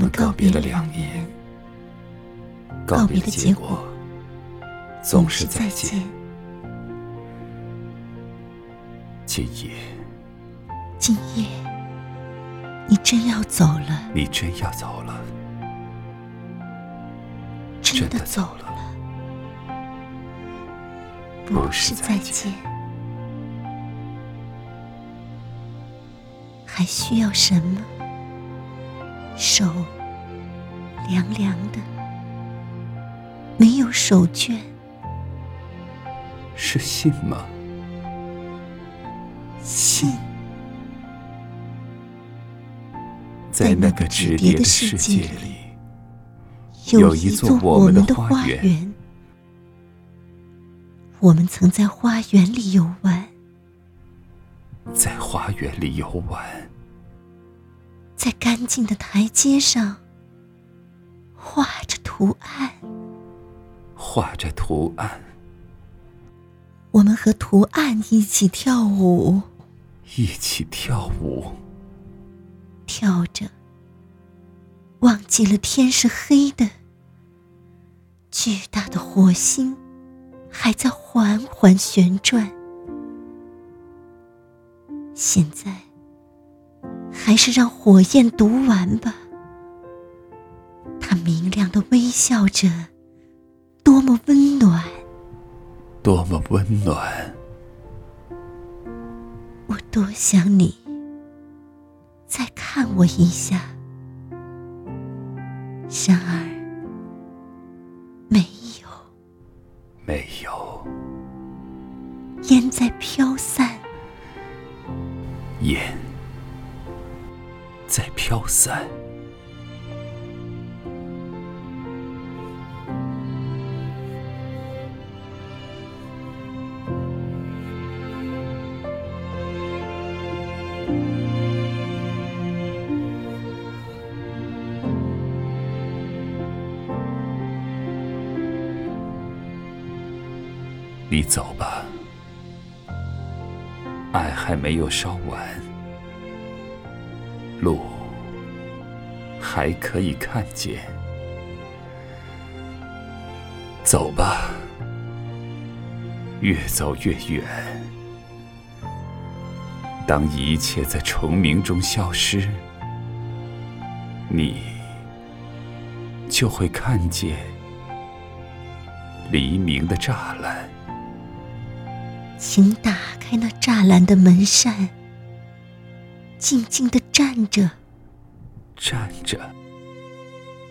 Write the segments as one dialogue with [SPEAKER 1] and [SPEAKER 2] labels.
[SPEAKER 1] 们告别了两年，告别的结果总是再见。今夜，
[SPEAKER 2] 今夜，你真要走了？
[SPEAKER 1] 你真要走了？
[SPEAKER 2] 真的走了？不是再见，还需要什么？手凉凉的，没有手绢，
[SPEAKER 1] 是信吗？
[SPEAKER 2] 信，
[SPEAKER 1] 在那个纸叠的世界里，
[SPEAKER 2] 有一座我们的花园，我们曾在花园里游玩，
[SPEAKER 1] 在花园里游玩，
[SPEAKER 2] 在干净的台阶上画着图案，
[SPEAKER 1] 画着图案，
[SPEAKER 2] 我们和图案一起跳舞。
[SPEAKER 1] 一起跳舞，
[SPEAKER 2] 跳着，忘记了天是黑的，巨大的火星还在缓缓旋转。现在，还是让火焰读完吧。他明亮的微笑着，多么温暖，
[SPEAKER 1] 多么温暖。
[SPEAKER 2] 我多想你再看我一下，然而没有，
[SPEAKER 1] 没有，
[SPEAKER 2] 烟在飘散，
[SPEAKER 1] 烟在飘散。你走吧，爱还没有烧完，路还可以看见。走吧，越走越远。当一切在虫鸣中消失，你就会看见黎明的栅栏。
[SPEAKER 2] 请打开那栅栏的门扇，静静的站着，
[SPEAKER 1] 站着，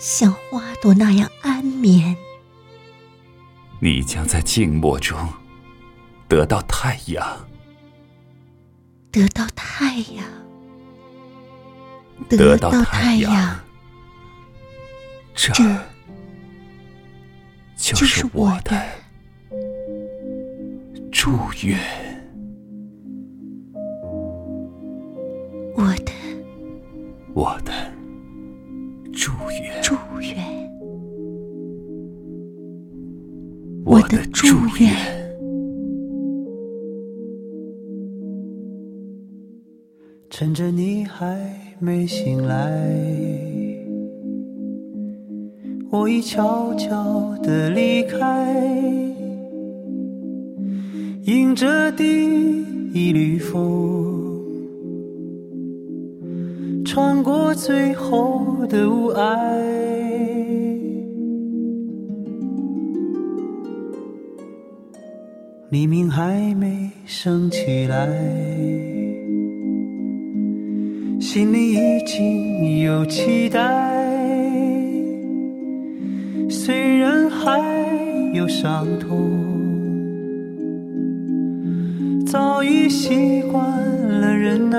[SPEAKER 2] 像花朵那样安眠。
[SPEAKER 1] 你将在静默中得到太阳，
[SPEAKER 2] 得到太阳，
[SPEAKER 1] 得到太阳，这就是我的。祝愿，
[SPEAKER 2] 我的
[SPEAKER 1] 祝愿，
[SPEAKER 2] 祝愿，
[SPEAKER 1] 我的祝愿。
[SPEAKER 3] 趁着你还没醒来，我已悄悄地离开。迎着第一缕风，穿过最后的雾霭。黎明还没升起来，心里已经有期待。虽然还有伤痛。早已习惯了忍耐，